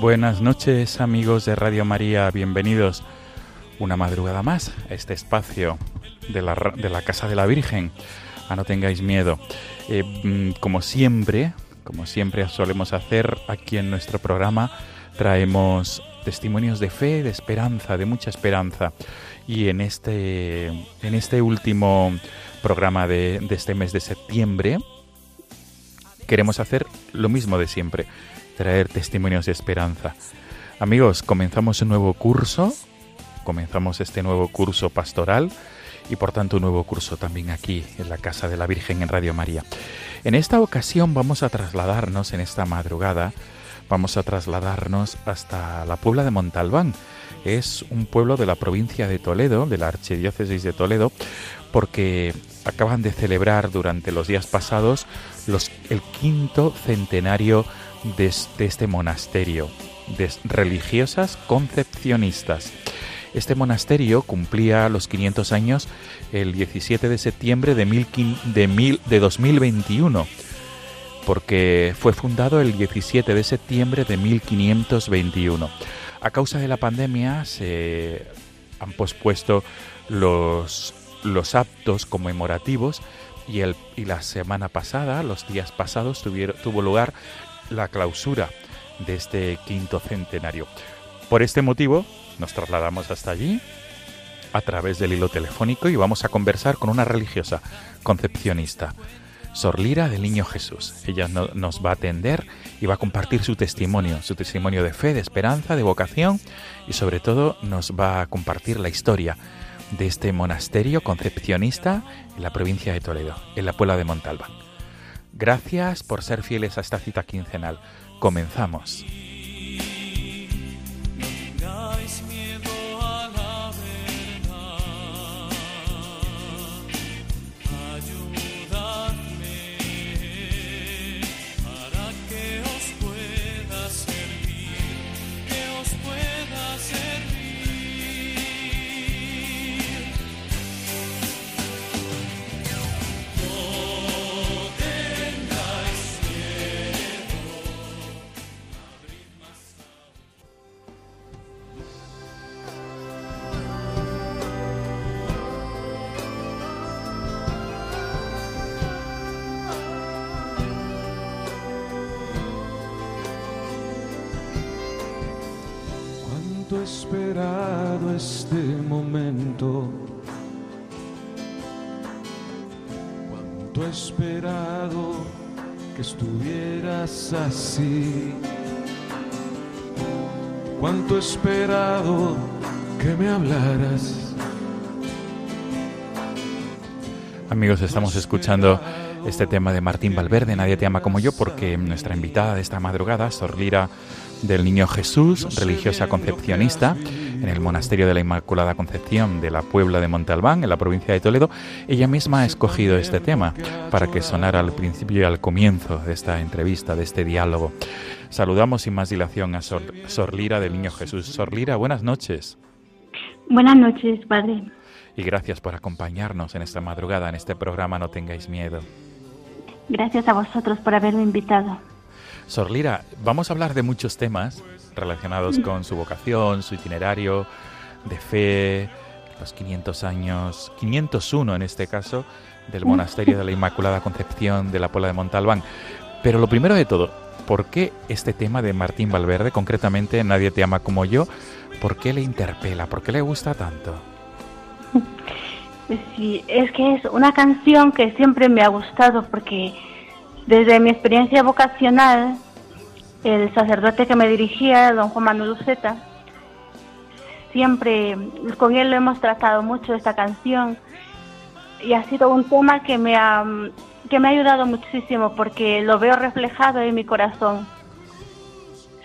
Buenas noches amigos de Radio María, bienvenidos una madrugada más a este espacio de la, de la Casa de la Virgen. A no tengáis miedo. Eh, mm, como siempre, como siempre solemos hacer aquí en nuestro programa, traemos testimonios de fe, de esperanza, de mucha esperanza. Y en este, en este último programa de este mes de septiembre, queremos hacer lo mismo de siempre, traer testimonios de esperanza. Amigos, comenzamos un nuevo curso, comenzamos este nuevo curso pastoral y por tanto un nuevo curso también aquí en la Casa de la Virgen en Radio María. En esta ocasión vamos a trasladarnos en esta madrugada, vamos a trasladarnos hasta la Puebla de Montalbán. Es un pueblo de la provincia de Toledo, de la Archidiócesis de Toledo, porque acaban de celebrar durante los días pasados el quinto centenario de, es- de este monasterio, de religiosas concepcionistas. Este monasterio cumplía los 500 años el 17 de septiembre de, mil de, mil- de 2021, porque fue fundado el 17 de septiembre de 1521. A causa de la pandemia se han pospuesto los, los actos conmemorativos y, el, y la semana pasada, los días pasados, tuvieron, tuvo lugar la clausura de este quinto centenario. Por este motivo, nos trasladamos hasta allí a través del hilo telefónico y vamos a conversar con una religiosa concepcionista, Sor Lira del Niño Jesús. Ella no- nos va a atender y va a compartir su testimonio, su testimonio de fe, de esperanza, de vocación y sobre todo nos va a compartir la historia de este monasterio concepcionista en la provincia de Toledo, en la Puebla de Montalbán. Gracias por ser fieles a esta cita quincenal. Comenzamos. Esperado este momento. Cuánto he esperado que estuvieras así. Cuánto he esperado que me hablaras. Amigos, estamos escuchando este tema de Martín Valverde, Nadie te ama como yo, porque nuestra invitada de esta madrugada, Sor Lira del Niño Jesús, religiosa concepcionista, en el Monasterio de la Inmaculada Concepción de la Puebla de Montalbán, en la provincia de Toledo, ella misma ha escogido este tema para que sonara al principio y al comienzo de esta entrevista, de este diálogo. Saludamos sin más dilación a Sor, Sor Lira del Niño Jesús. Sor Lira, buenas noches. Buenas noches, Padre. Y gracias por acompañarnos en esta madrugada, en este programa No tengáis miedo. Gracias a vosotros por haberme invitado. Sor Lira, vamos a hablar de muchos temas relacionados con su vocación, su itinerario de fe, los 500 años, 501 en este caso, del Monasterio de la Inmaculada Concepción de la Puebla de Montalbán. Pero lo primero de todo, ¿por qué este tema de Martín Valverde, concretamente Nadie te ama como yo, por qué le interpela, por qué le gusta tanto? Sí, es que es una canción que siempre me ha gustado porque desde mi experiencia vocacional, el sacerdote que me dirigía, don Juan Manuel Luceta, siempre con él lo hemos tratado mucho esta canción y ha sido un tema que me ha, que me ha ayudado muchísimo porque lo veo reflejado en mi corazón.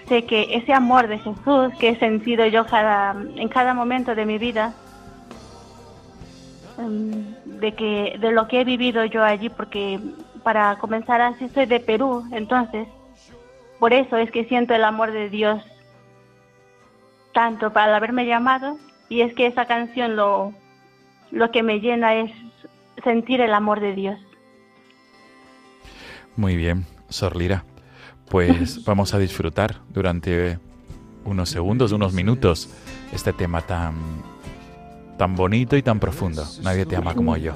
Sé que ese amor de Jesús que he sentido yo cada, en cada momento de mi vida, em, de que de lo que he vivido yo allí, porque para comenzar así soy de Perú, entonces por eso es que siento el amor de Dios tanto para haberme llamado y es que esa canción lo, lo que me llena es sentir el amor de Dios. Muy bien, Sor Lira. Pues vamos a disfrutar durante unos segundos, unos minutos, este tema tan, tan bonito y tan profundo. Nadie te ama como yo.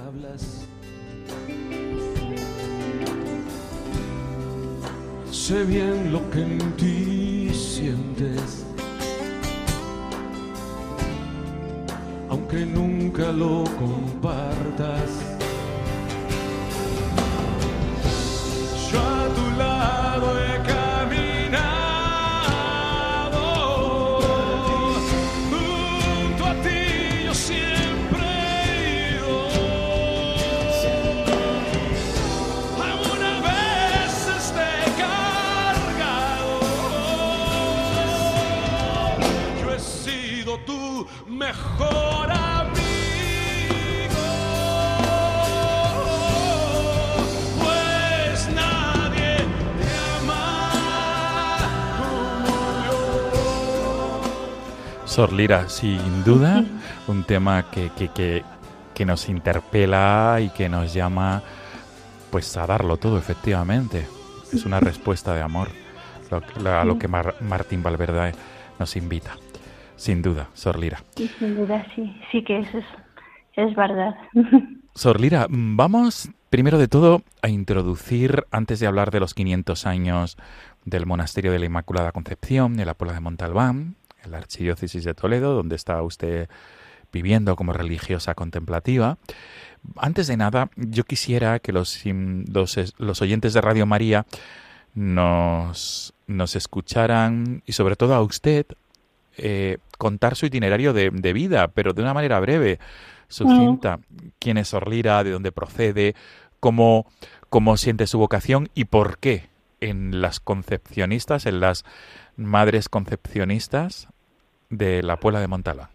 Sé bien lo que en ti sientes, aunque nunca lo compartas. Yo a tu lado he Sor Lira, sin duda, un tema que, que, que, que nos interpela y que nos llama pues a darlo todo, efectivamente. Es una respuesta de amor lo- lo- a lo que Mar- Martín Valverde nos invita. Sin duda, Sor Lira. Y sin duda sí, sí que eso es, es verdad. Sor Lira, vamos primero de todo a introducir, antes de hablar de los 500 años del Monasterio de la Inmaculada Concepción, de la Puebla de Montalbán, en la Archidiócesis de Toledo, donde está usted viviendo como religiosa contemplativa. Antes de nada, yo quisiera que los, oyentes de Radio María nos, nos escucharan y sobre todo a usted eh, contar su itinerario de, de vida, pero de una manera breve, sucinta. ¿Quién es Orlira? ¿De dónde procede? ¿Cómo, ¿Cómo siente su vocación? ¿Y por qué en las concepcionistas, en las madres concepcionistas de la Puebla de Montala?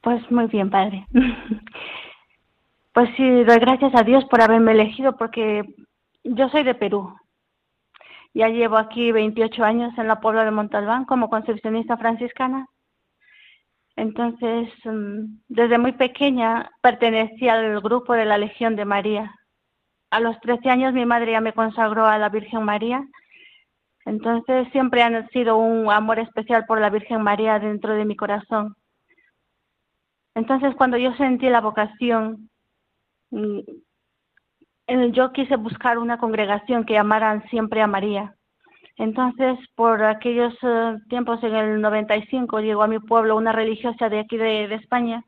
Pues muy bien, padre. Pues sí, doy gracias a Dios por haberme elegido porque yo soy de Perú. Ya llevo aquí 28 años en la Puebla de Montalbán como concepcionista franciscana. Entonces, mm, desde muy pequeña pertenecí al grupo de la Legión de María. A los 13 años mi madre ya me consagró a la Virgen María. Entonces siempre ha sido un amor especial por la Virgen María dentro de mi corazón. Entonces, cuando yo sentí la vocación, mm, yo quise buscar una congregación que amaran siempre a María. Entonces, por aquellos eh, tiempos, en el 95, llegó a mi pueblo una religiosa de aquí de, de España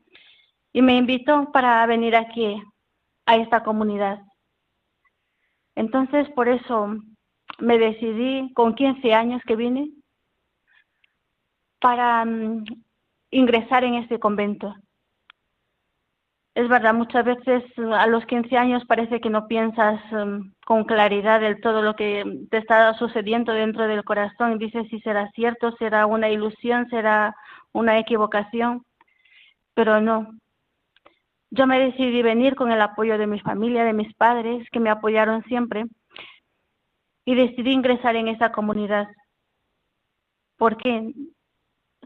y me invitó para venir aquí a esta comunidad. Entonces, por eso me decidí con 15 años que vine para mm, ingresar en este convento. es verdad, muchas veces a los 15 años parece que no piensas em, con claridad del todo lo que te está sucediendo dentro del corazón. Dices si será cierto, será una ilusión, será una equivocación, pero no. Yo me decidí venir con el apoyo de mi familia, de mis padres, que me apoyaron siempre, y decidí ingresar en esa comunidad, porque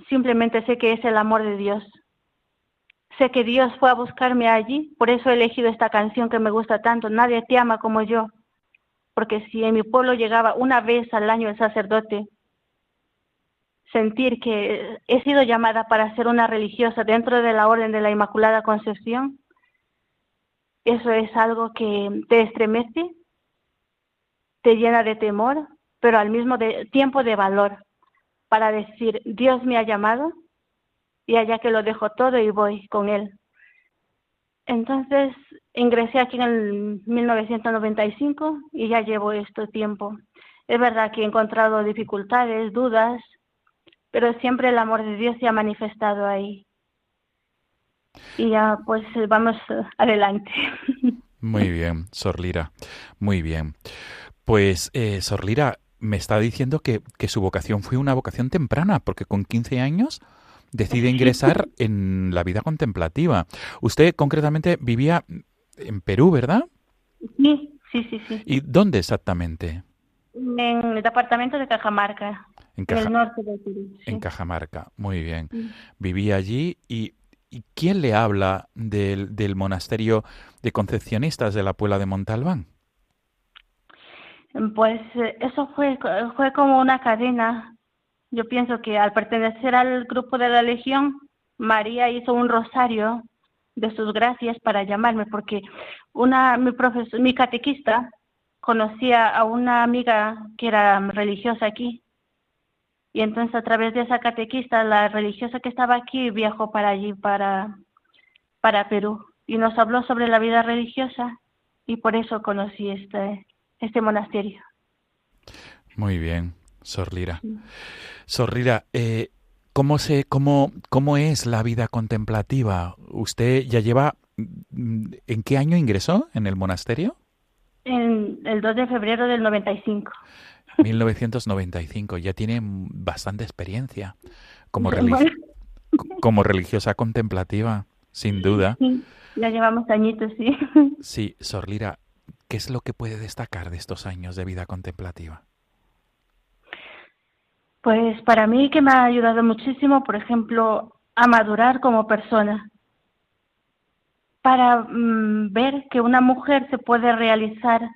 simplemente sé que es el amor de Dios. Sé que Dios fue a buscarme allí, por eso he elegido esta canción que me gusta tanto, Nadie te ama como yo, porque si en mi pueblo llegaba una vez al año el sacerdote, sentir que he sido llamada para ser una religiosa dentro de la Orden de la Inmaculada Concepción, eso es algo que te estremece, te llena de temor, pero al mismo tiempo de valor, para decir, Dios me ha llamado y allá que lo dejo todo y voy con él. Entonces ingresé aquí en el 1995 y ya llevo este tiempo. Es verdad que he encontrado dificultades, dudas, pero siempre el amor de Dios se ha manifestado ahí. Y ya pues vamos adelante. Muy bien, Sor Lira, muy bien. Pues eh, Sor Lira me está diciendo que, que su vocación fue una vocación temprana, porque con 15 años decide ingresar en la vida contemplativa. Usted concretamente vivía en Perú, ¿verdad? Sí, sí, sí. sí. ¿Y dónde exactamente? En el departamento de Cajamarca, en, el norte de Perú. En Cajamarca, muy bien. Vivía allí y, ¿quién le habla del, del monasterio de concepcionistas de la Puebla de Montalbán? Pues eh, eso fue, fue como una cadena yo pienso que al pertenecer al grupo de la Legión, María hizo un rosario de sus gracias para llamarme, porque una mi profesor, mi catequista conocía a una amiga que era religiosa aquí. Y entonces a través de esa catequista, la religiosa que estaba aquí viajó para allí, para, para Perú, y nos habló sobre la vida religiosa y por eso conocí este, este monasterio. Muy bien, Sor Lira. Sorrira, eh, ¿cómo, se, cómo, ¿cómo es la vida contemplativa? ¿Usted ya lleva... Mm, ¿En qué año ingresó en el monasterio? En el 2 de febrero del 95. 1995, ya tiene bastante experiencia como, como religiosa contemplativa, sin duda. Sí, ya llevamos añitos, sí. Sí, Sorlira, ¿qué es lo que puede destacar de estos años de vida contemplativa? Pues para mí que me ha ayudado muchísimo, por ejemplo, a madurar como persona, para mm, ver que una mujer se puede realizar,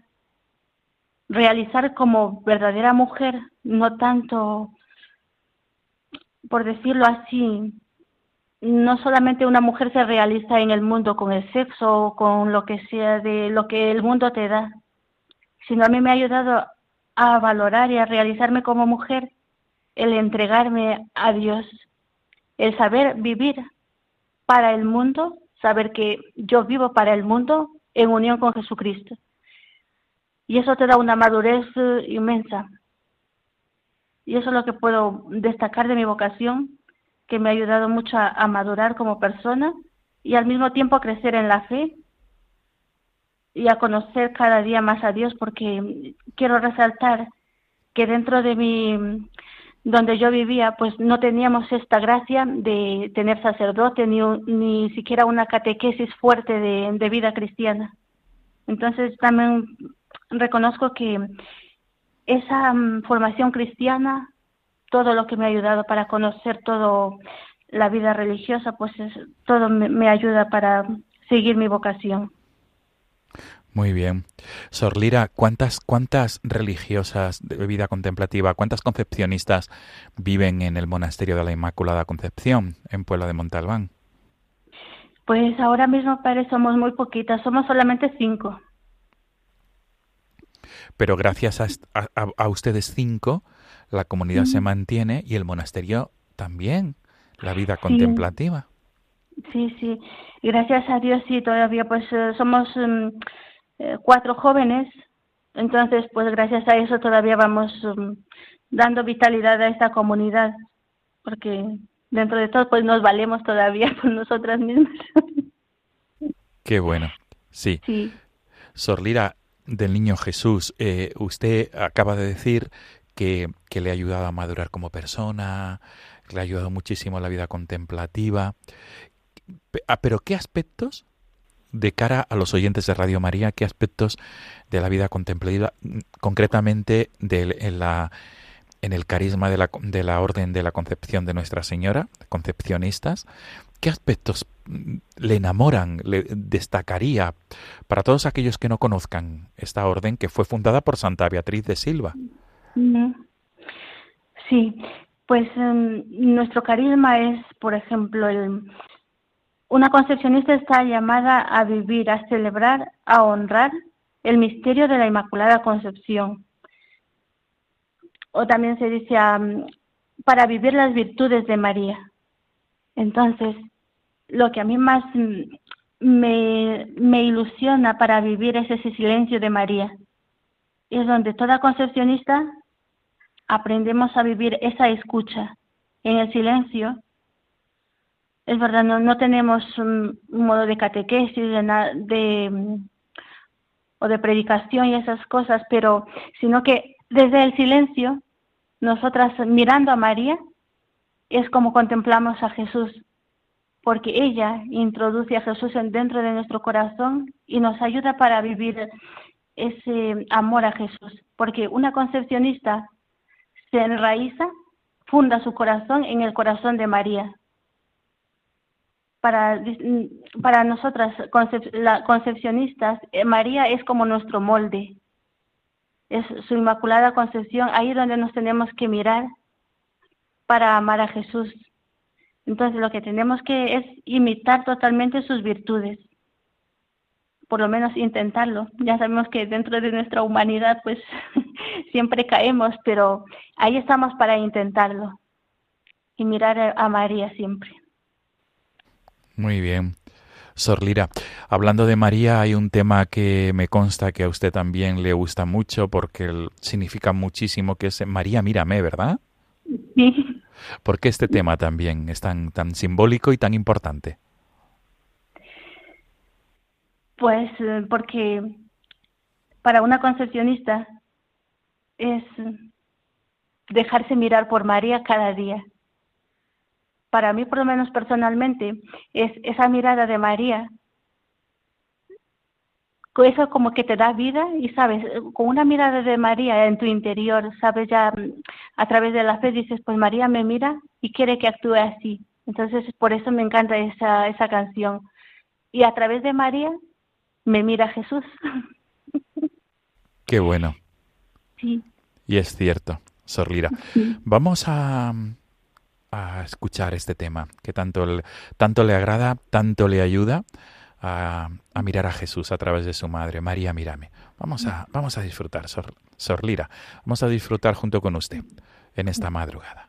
realizar como verdadera mujer, no tanto, por decirlo así, no solamente una mujer se realiza en el mundo con el sexo o con lo que sea de lo que el mundo te da, sino a mí me ha ayudado a valorar y a realizarme como mujer el entregarme a Dios, el saber vivir para el mundo, saber que yo vivo para el mundo en unión con Jesucristo. Y eso te da una madurez eh, inmensa. Y eso es lo que puedo destacar de mi vocación, que me ha ayudado mucho a, madurar como persona y al mismo tiempo a crecer en la fe y a conocer cada día más a Dios, porque quiero resaltar que dentro de mi donde yo vivía, pues no teníamos esta gracia de tener sacerdote ni, ni siquiera una catequesis fuerte de, vida cristiana. Entonces también reconozco que esa mm, formación cristiana, todo lo que me ha ayudado para conocer todo la vida religiosa, pues todo me ayuda para seguir mi vocación. Muy bien. Sor Lira, ¿cuántas, ¿cuántas religiosas de vida contemplativa, cuántas concepcionistas viven en el monasterio de la Inmaculada Concepción, en Puebla de Montalbán? Pues ahora mismo, padre, somos muy poquitas, somos solamente cinco. Pero gracias a, ustedes cinco, la comunidad se mantiene y el monasterio también, la vida contemplativa. Sí, sí, gracias a Dios sí, todavía pues eh, somos... Mm, eh, cuatro jóvenes, entonces pues gracias a eso todavía vamos um, dando vitalidad a esta comunidad, porque dentro de todo pues nos valemos todavía por nosotras mismas. Qué bueno. Sí. Sí. Del niño Jesús, eh, usted acaba de decir que, que le ha ayudado a madurar como persona, le ha ayudado muchísimo a la vida contemplativa. Ah, Pero ¿qué aspectos, de cara a los oyentes de Radio María, qué aspectos de la vida contemplativa, concretamente en, en el carisma de la, de la Orden de la Concepción de Nuestra Señora, concepcionistas, qué aspectos mm, le enamoran, le destacaría para todos aquellos que no conozcan esta orden que fue fundada por Santa Beatriz de Silva? Sí, pues em, nuestro carisma es, por ejemplo, el, una concepcionista está llamada a vivir, a celebrar, a honrar el misterio de la Inmaculada Concepción. O también se dice para vivir las virtudes de María. Entonces, lo que a mí más mm, me, me ilusiona para vivir es ese silencio de María. Es donde toda concepcionista aprendemos a vivir esa escucha en el silencio. Es verdad, no, tenemos un, modo de catequesis de, de, mm, o de predicación y esas cosas, pero sino que desde el silencio, nosotras mirando a María, es como contemplamos a Jesús, porque ella introduce a Jesús en- dentro de nuestro corazón y nos ayuda para vivir ese amor a Jesús, porque una concepcionista se enraiza, funda su corazón en el corazón de María. Para, para nosotras, concepcionistas, eh, María es como nuestro molde, es su inmaculada concepción, ahí donde nos tenemos que mirar para amar a Jesús. Entonces lo que tenemos que es imitar totalmente sus virtudes, por lo menos intentarlo. Ya sabemos que dentro de nuestra humanidad pues siempre caemos, pero ahí estamos para intentarlo y mirar a- María siempre. Muy bien. Sor Lira, hablando de María, hay un tema que me consta que a usted también le gusta mucho porque significa muchísimo, que es María, mírame, ¿verdad? Sí. ¿Por qué este tema también es tan, tan simbólico y tan importante? Pues eh, porque para una concepcionista es dejarse mirar por María cada día. Para mí, por lo menos personalmente, es esa mirada de María, eso como que te da vida y sabes, con una mirada de María en tu interior, sabes ya mm, a través de la fe dices, pues María me mira y quiere que actúe así. Entonces, por eso me encanta esa, esa canción. Y a través de María me mira Jesús. Qué bueno. Sí. Y es cierto, Sor Lira. Vamos a, a escuchar este tema que tanto, el- tanto le agrada, tanto le ayuda a, a mirar a Jesús a través de su madre, María, mírame. Vamos a, vamos a disfrutar, Sor, Sor Lira. Vamos a disfrutar junto con usted en esta madrugada.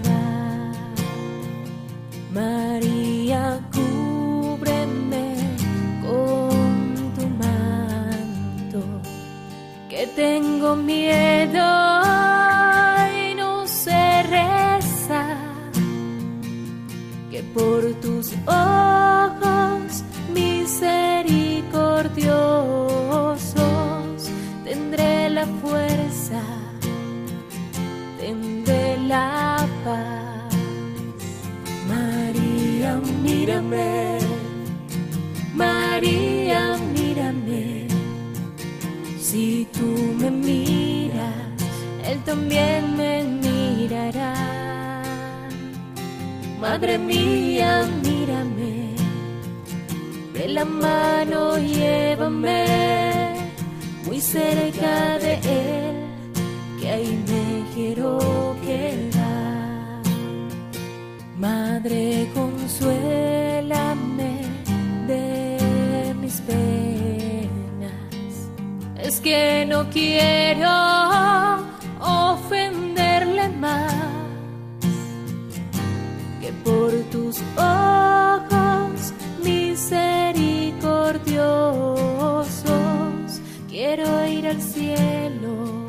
Por tus ojos misericordiosos quiero ir al cielo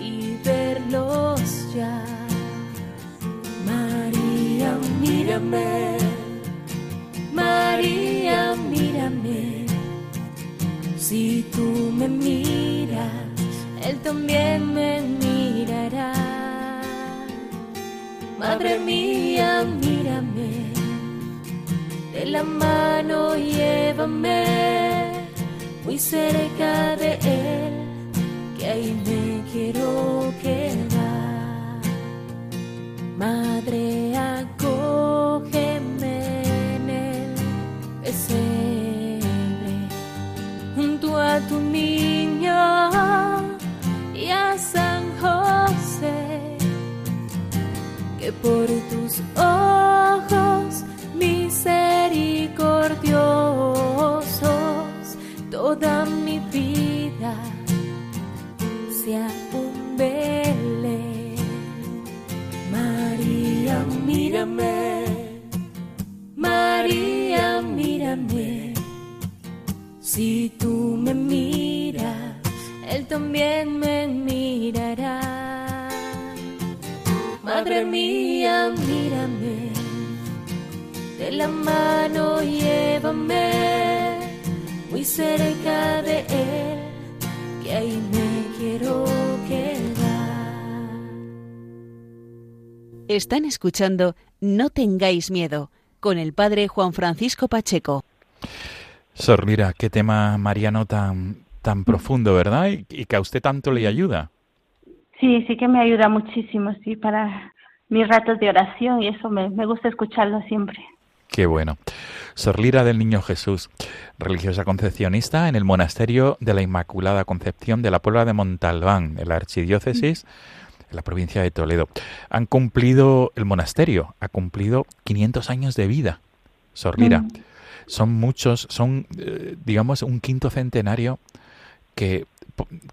y verlos ya. María, mírame. María, mírame. Si tú me miras, Él también me Madre mía, mírame. De la mano llévame muy cerca de Él, que ahí me quiero quedar. Por tus ojos misericordiosos toda mi vida sea un Belén. María, mírame. María, mírame. Si tú me miras, Él también me mirará. Madre mía, mírame. De la mano llévame muy cerca de Él, que ahí me quiero quedar. Están escuchando No tengáis miedo con el padre Juan Francisco Pacheco. Sor Lira, qué tema mariano tan, tan profundo, ¿verdad? Y, y que a usted tanto le ayuda. Sí, sí que me ayuda muchísimo, sí, para mis ratos de oración y eso me, me gusta escucharlo siempre. Qué bueno. Sor Lira del Niño Jesús, religiosa concepcionista en el Monasterio de la Inmaculada Concepción de la Puebla de Montalbán, en la Archidiócesis, en la provincia de Toledo. Han cumplido, el monasterio ha cumplido 500 años de vida. Sor Lira, Mm. son muchos, son, eh, digamos, un quinto centenario que,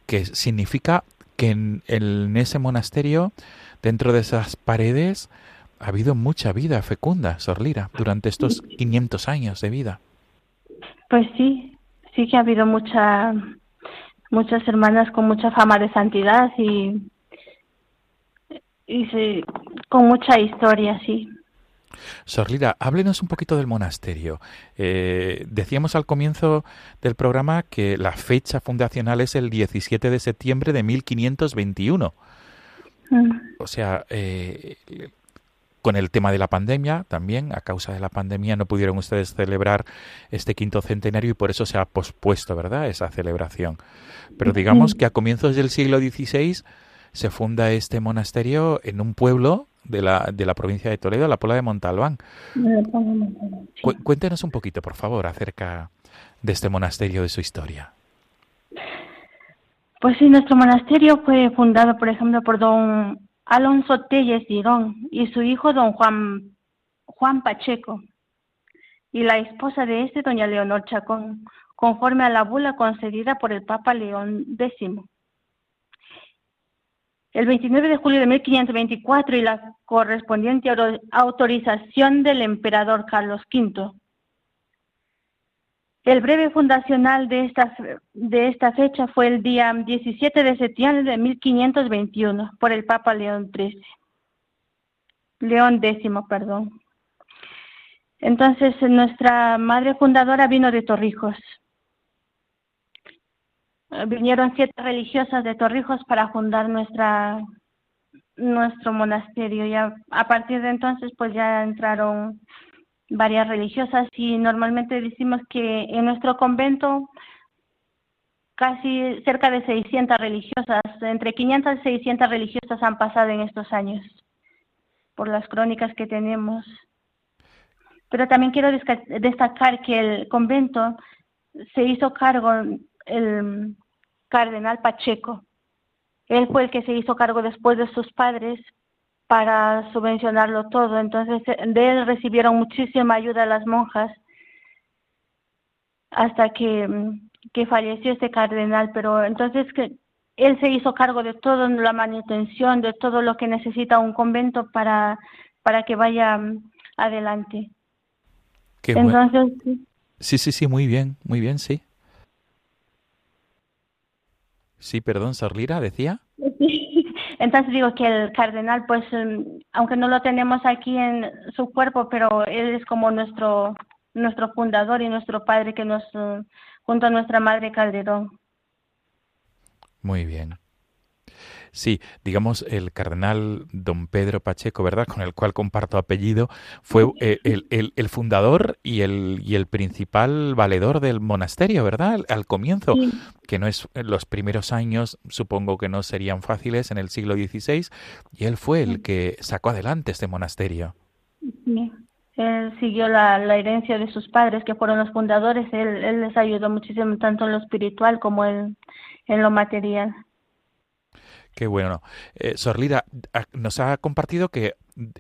que significa que en, en ese monasterio, dentro de esas paredes, ha habido mucha vida fecunda, Sor Lira, durante estos 500 años de vida. Pues sí, sí que ha habido mucha, muchas hermanas con mucha fama de santidad y, y sí, con mucha historia, sí. Sor Lira, háblenos un poquito del monasterio. Eh, decíamos al comienzo del programa que la fecha fundacional es el 17 de septiembre de 1521. O sea, eh, con el tema de la pandemia también, a causa de la pandemia no pudieron ustedes celebrar este quinto centenario y por eso se ha pospuesto, ¿verdad?, esa celebración. Pero digamos que a comienzos del siglo XVI se funda este monasterio en un pueblo de la, de la provincia de Toledo, la Puebla de Montalbán. Cu- cuéntenos un poquito, por favor, acerca de este monasterio, de su historia. Pues sí, nuestro monasterio fue fundado, por ejemplo, por don Alonso Telles Girón y su hijo don Juan, Juan Pacheco y la esposa de este, doña Leonor Chacón, conforme a la bula concedida por el Papa León X. El 29 de julio de 1524 y la correspondiente autorización del emperador Carlos V. El breve fundacional de esta, de esta fecha fue el día 17 de septiembre de 1521 por el Papa León XIII. León X, perdón. Entonces, nuestra madre fundadora vino de Torrijos. Vinieron siete religiosas de Torrijos para fundar nuestra nuestro monasterio. Y a, a partir de entonces, pues ya entraron varias religiosas y normalmente decimos que en nuestro convento casi cerca de 600 religiosas, entre 500 y 600 religiosas han pasado en estos años por las crónicas que tenemos. Pero también quiero destacar que el convento se hizo cargo el cardenal Pacheco él fue el que se hizo cargo después de sus padres para subvencionarlo todo. Entonces, de él recibieron muchísima ayuda las monjas hasta que, que falleció este cardenal. Pero entonces que él se hizo cargo de toda la manutención, de todo lo que necesita un convento para, para que vaya adelante. Qué Entonces, Sí, sí, sí, muy bien, muy bien, sí. Sí, perdón, Sorlira, decía. Entonces digo que el cardenal, pues, mm, aunque no lo tenemos aquí en su cuerpo, pero él es como nuestro nuestro fundador y nuestro padre que nos junto a nuestra madre Calderón. Muy bien. Sí, digamos, el cardenal don Pedro Pacheco, ¿verdad? Con el cual comparto apellido, fue eh, el, el, el, fundador y el, y el principal valedor del monasterio, ¿verdad? Al comienzo, Sí. que no es en los primeros años, supongo que no serían fáciles en el siglo XVI, y él fue el que sacó adelante este monasterio. Sí. Él siguió la, la herencia de sus padres, que fueron los fundadores. Él, él les ayudó muchísimo, tanto en lo espiritual como en, en lo material. Qué bueno. Eh, Sorlira a- nos ha compartido que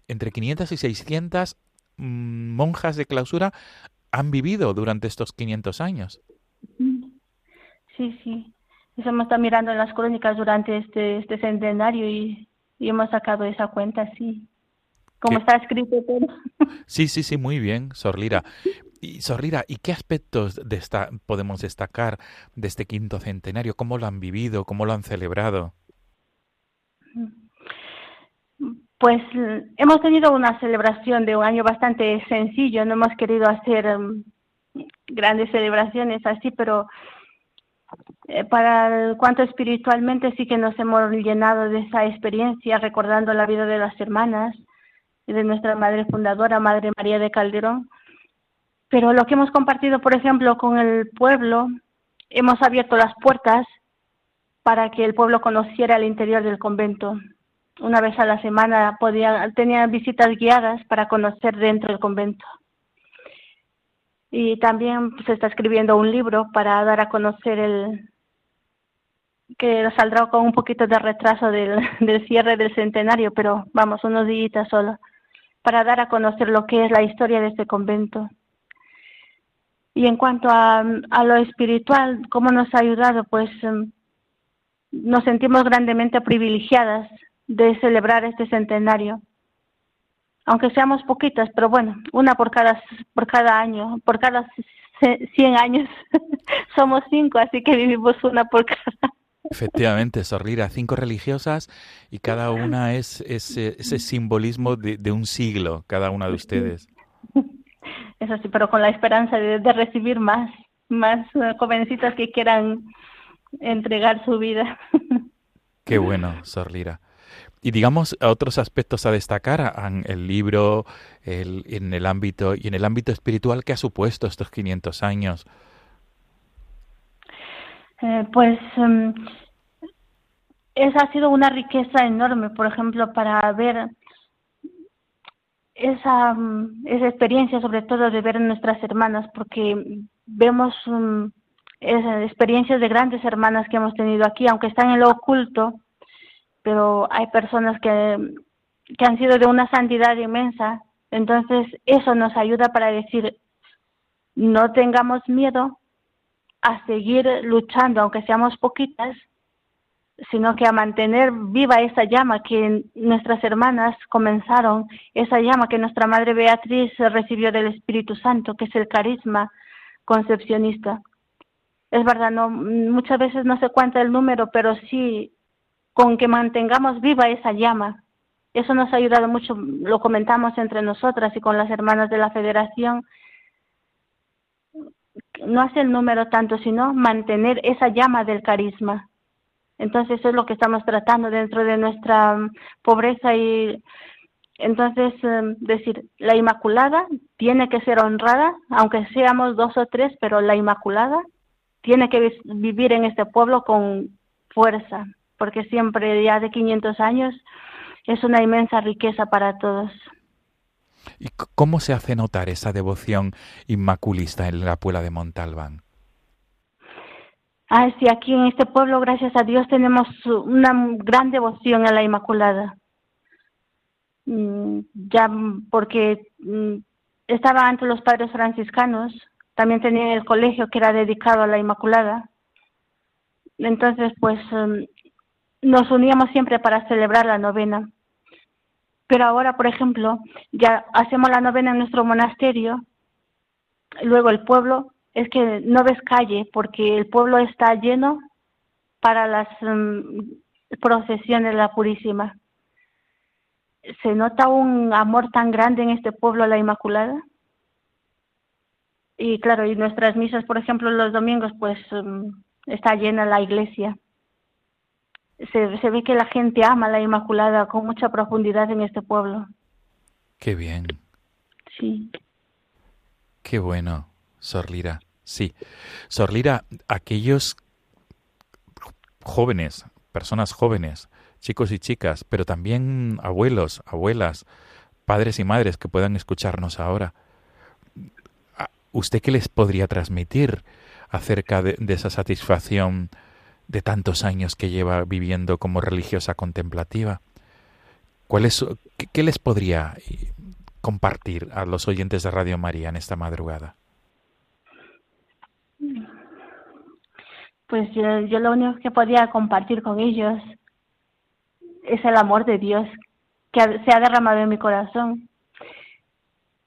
entre 500 y 600 mm, monjas de clausura han vivido durante estos 500 años. Sí, sí. Hemos estado mirando en las crónicas durante este, este centenario y, y hemos sacado esa cuenta, sí. Como Qué- está escrito todo. Sí, sí, sí, muy bien, Sorlira. Y Sorlira, ¿y qué aspectos de esta podemos destacar de este quinto centenario? ¿Cómo lo han vivido? ¿Cómo lo han celebrado? Pues hemos tenido una celebración de un año bastante sencillo, no hemos querido hacer em, grandes celebraciones así, pero eh, para cuanto espiritualmente sí que nos hemos llenado de esa experiencia, recordando la vida de las hermanas y de nuestra madre fundadora, Madre María de Calderón. Pero lo que hemos compartido, por ejemplo, con el pueblo, hemos abierto las puertas para que el pueblo conociera el interior del convento una vez a la semana podían, tenían visitas guiadas para conocer dentro del convento. Y también se está escribiendo un libro para dar a conocer el que saldrá con un poquito de retraso del, del cierre del centenario, pero vamos, unos días solo, para dar a conocer lo que es la historia de este convento. Y en cuanto a, a lo espiritual, ¿cómo nos ha ayudado? Pues em, nos sentimos grandemente privilegiadas de celebrar este centenario. Aunque seamos poquitas, pero bueno, una por cada, por cada año, por cada c- 100 años. Somos cinco, así que vivimos una por cada. Efectivamente, Sorlira, cinco religiosas y cada una es ese, ese simbolismo de, de un siglo, cada una de ustedes. Eso sí, pero con la esperanza de, de recibir más, más eh, jovencitas que quieran entregar su vida. Qué bueno, Sorlira. Y digamos otros aspectos a destacar en el libro, el- en el ámbito y en el ámbito espiritual que ha supuesto estos 500 años. Eh, pues em, esa ha sido una riqueza enorme, por ejemplo, para ver esa, mm, esa experiencia, sobre todo de ver a nuestras hermanas, porque vemos mm, esas experiencias de grandes hermanas que hemos tenido aquí, aunque están en lo oculto, pero hay personas que, que han sido de una santidad inmensa. Entonces, eso nos ayuda para decir, no tengamos miedo a seguir luchando, aunque seamos poquitas, sino que a mantener viva esa llama que nuestras hermanas comenzaron, esa llama que nuestra Madre Beatriz recibió del Espíritu Santo, que es el carisma concepcionista. Es verdad, no, muchas veces no se cuenta el número, pero sí con que mantengamos viva esa llama. Eso nos ha ayudado mucho, lo comentamos entre nosotras y con las hermanas de la federación. No hace el número tanto, sino mantener esa llama del carisma. Entonces eso es lo que estamos tratando dentro de nuestra mm, pobreza y entonces eh, decir, la Inmaculada tiene que ser honrada, aunque seamos dos o tres, pero la Inmaculada tiene que vivir en este pueblo con fuerza, porque siempre ya de 500 años es una inmensa riqueza para todos. ¿Y cómo se hace notar esa devoción inmaculista en la Puebla de Montalbán? Ah, sí, aquí en este pueblo, gracias a Dios, tenemos una gran devoción a la Inmaculada. Mm, ya porque mm, estaba ante los padres franciscanos, también tenía el colegio que era dedicado a la Inmaculada. Entonces, pues mm, nos uníamos siempre para celebrar la novena. Pero ahora, por ejemplo, ya hacemos la novena en nuestro monasterio, luego el pueblo, es que no ves calle porque el pueblo está lleno para las procesiones de la Purísima se nota un amor tan grande en este pueblo a la Inmaculada. Y claro, y nuestras misas, por ejemplo, los domingos, pues um, está llena la iglesia. Se, se ve que la gente ama a la Inmaculada con mucha profundidad en este pueblo. Qué bien. Sí. Qué bueno, Sor Lira. Sí. Sor Lira, aquellos jóvenes, personas jóvenes chicos y chicas, pero también abuelos, abuelas, padres y madres que puedan escucharnos ahora. ¿Usted qué les podría transmitir acerca de, esa satisfacción de tantos años que lleva viviendo como religiosa contemplativa? ¿Cuál es, qué, les podría eh, compartir a los oyentes de Radio María en esta madrugada? Pues yo, yo, lo único que podía compartir con ellos es el amor de Dios que se ha derramado en mi corazón.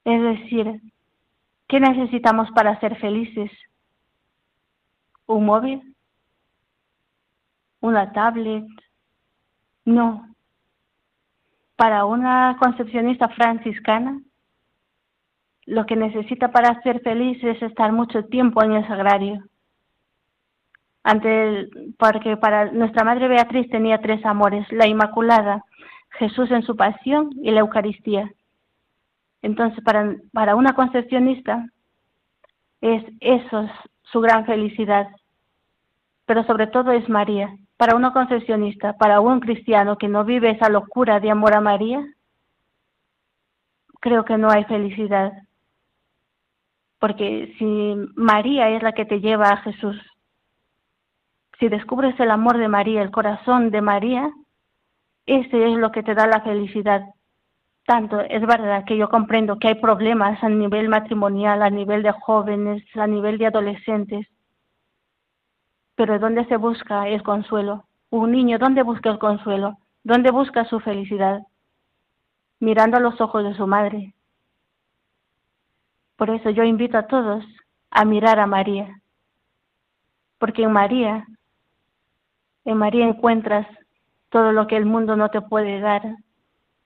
Es decir, ¿qué necesitamos para ser felices? ¿Un móvil? ¿Una tablet? No. Para una concepcionista franciscana, lo que necesita para ser feliz es estar mucho tiempo en el sagrario ante porque para nuestra Madre Beatriz tenía tres amores, la Inmaculada, Jesús en su pasión y la Eucaristía. Entonces, para, para una concepcionista es eso su gran felicidad, pero sobre todo es María. Para una concepcionista, para un cristiano que no vive esa locura de amor a María, creo que no hay felicidad. Porque si María es la que te lleva a Jesús, si descubres el amor de María, el corazón de María, ese es lo que te da la felicidad. Tanto es verdad que yo comprendo que hay problemas a nivel matrimonial, a nivel de jóvenes, a nivel de adolescentes, pero ¿dónde se busca el consuelo? Un niño, ¿dónde busca el consuelo? ¿Dónde busca su felicidad? Mirando a los ojos de su madre. Por eso yo invito a todos a mirar a María, porque en María en María encuentras todo lo que el mundo no te puede dar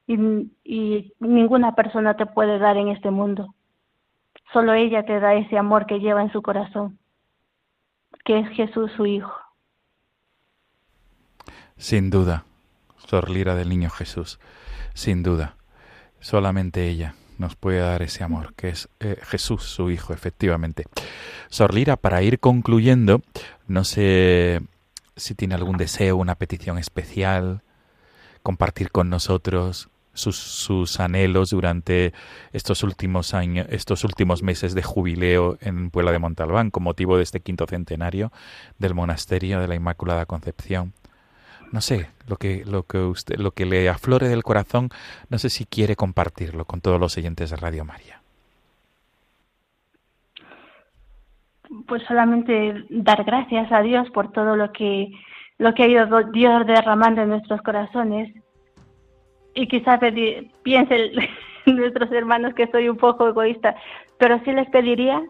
y, ninguna persona te puede dar en este mundo. Solo ella te da ese amor que lleva en su corazón, que es Jesús su Hijo. Sin duda, Sor Lira del Niño Jesús, sin duda, solamente ella nos puede dar ese amor, que es eh, Jesús su Hijo, efectivamente. Sor Lira, para ir concluyendo, no sé si tiene algún deseo, una petición especial, compartir con nosotros sus, sus, anhelos durante estos últimos años, estos últimos meses de jubileo en Puebla de Montalbán, con motivo de este quinto centenario del monasterio de la Inmaculada Concepción. No sé, lo que, lo que usted, lo que le aflore del corazón, no sé si quiere compartirlo con todos los oyentes de Radio María. pues solamente dar gracias a Dios por todo lo que lo que ha ido Dios derramando en nuestros corazones y quizás piensen nuestros hermanos que soy un poco egoísta, pero sí les pediría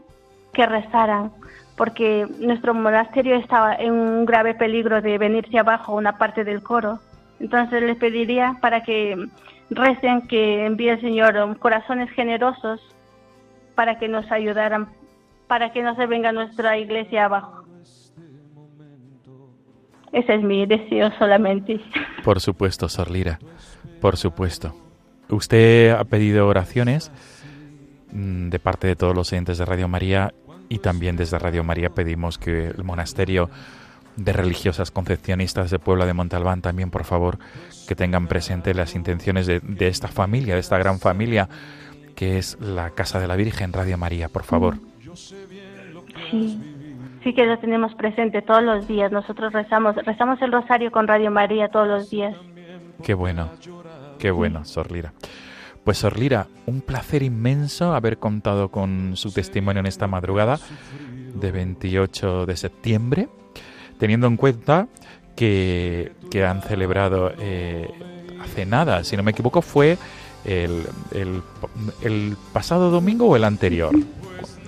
que rezaran, porque nuestro monasterio estaba en un grave peligro de venirse abajo una parte del coro. Entonces les pediría para que recen que envíe el Señor corazones generosos para que nos ayudaran para que no se venga nuestra iglesia abajo. Ese es mi deseo solamente. Por supuesto, Sor Lira, por supuesto. Usted ha pedido oraciones mm, de parte de todos los oyentes de Radio María y también desde Radio María pedimos que el monasterio de religiosas concepcionistas de Puebla de Montalbán también, por favor, que tengan presente las intenciones de, de esta familia, de esta gran familia que es la Casa de la Virgen Radio María, por favor. Sí, sí que lo tenemos presente todos los días. Nosotros rezamos, rezamos el rosario con Radio María todos los días. Qué bueno, qué bueno, Sor Lira. Pues Sor Lira, un placer inmenso haber contado con su testimonio en esta madrugada de 28 de septiembre, teniendo en cuenta que, que han celebrado eh, hace nada, si no me equivoco, fue el, el, el pasado domingo o el anterior.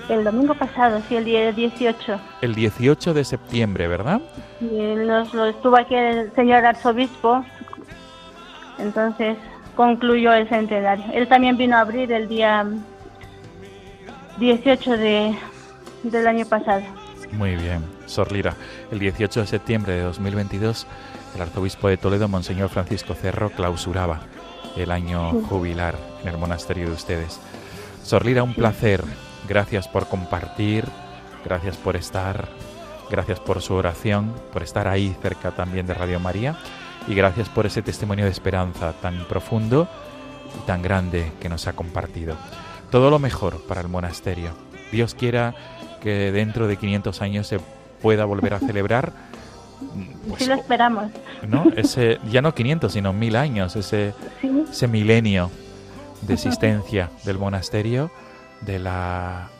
El domingo pasado, sí, el día 18. El 18 de septiembre, ¿verdad? Y nos lo estuvo aquí el señor arzobispo, entonces concluyó el centenario. Él también vino a abrir el día 18 de, del año pasado. Muy bien, Sor Lira. El 18 de septiembre de 2022, el arzobispo de Toledo, Monseñor Francisco Cerro, clausuraba el año Sí. jubilar en el monasterio de ustedes. Sor Lira, un placer. Gracias por compartir, gracias por estar, gracias por su oración, por estar ahí cerca también de Radio María y gracias por ese testimonio de esperanza tan profundo y tan grande que nos ha compartido. Todo lo mejor para el monasterio. Dios quiera que dentro de 500 años se pueda volver a celebrar pues, sí lo esperamos. ¿no? Ese, ya no 500, sino mil años, ese, Sí, ese milenio de existencia del monasterio de la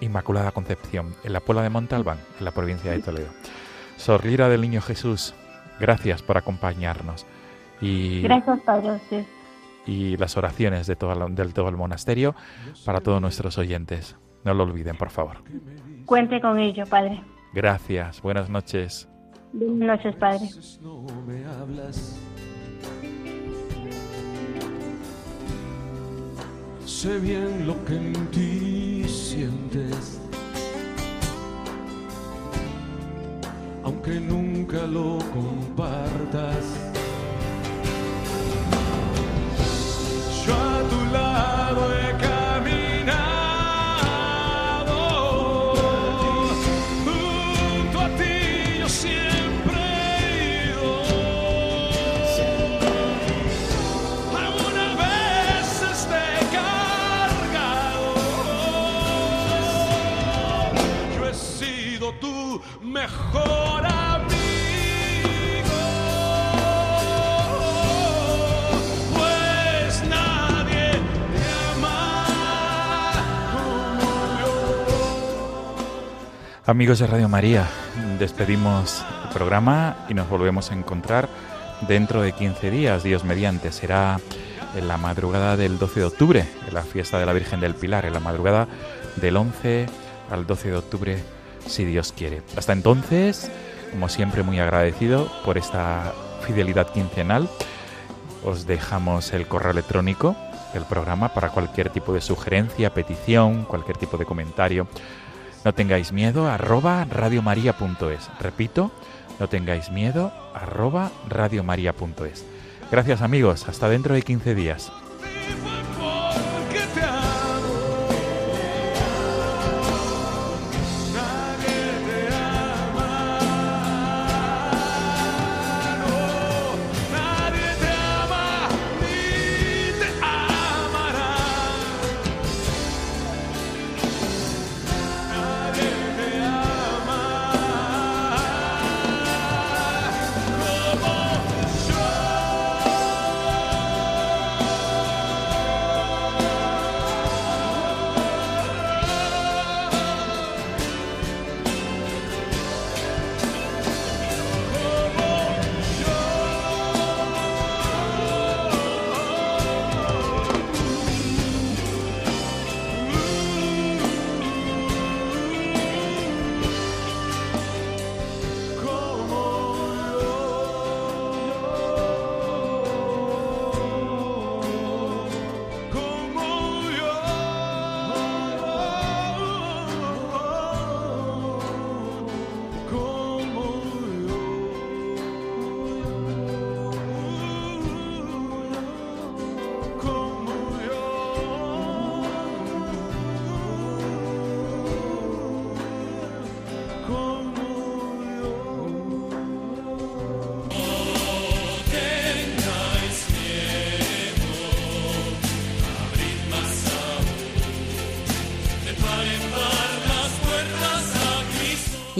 Inmaculada Concepción en la Puebla de Montalbán, en la provincia de Toledo. Sor Lira del Niño Jesús, gracias por acompañarnos y, gracias Padre. y las oraciones de todo, el- del todo el monasterio para todos nuestros oyentes. No lo olviden, por favor. Cuente con ello, Padre. Gracias, buenas noches. Buenas noches, Padre. no me hablas. Sé bien lo que en ti sientes, aunque nunca lo compartas. Mejor amigo. Pues. Amigos de Radio María, despedimos el programa y nos volvemos a encontrar dentro de 15 días, Dios mediante. Será en la madrugada del 12 de octubre, en la fiesta de la Virgen del Pilar, en la madrugada del 11 al 12 de octubre, si Dios quiere. Hasta entonces, como siempre, muy agradecido por esta fidelidad quincenal. Os dejamos el correo electrónico del programa para cualquier tipo de sugerencia, petición, cualquier tipo de comentario. No tengáis miedo, arroba radiomaria.es. Repito, no tengáis miedo, arroba radiomaria.es. Gracias amigos, hasta dentro de 15 días.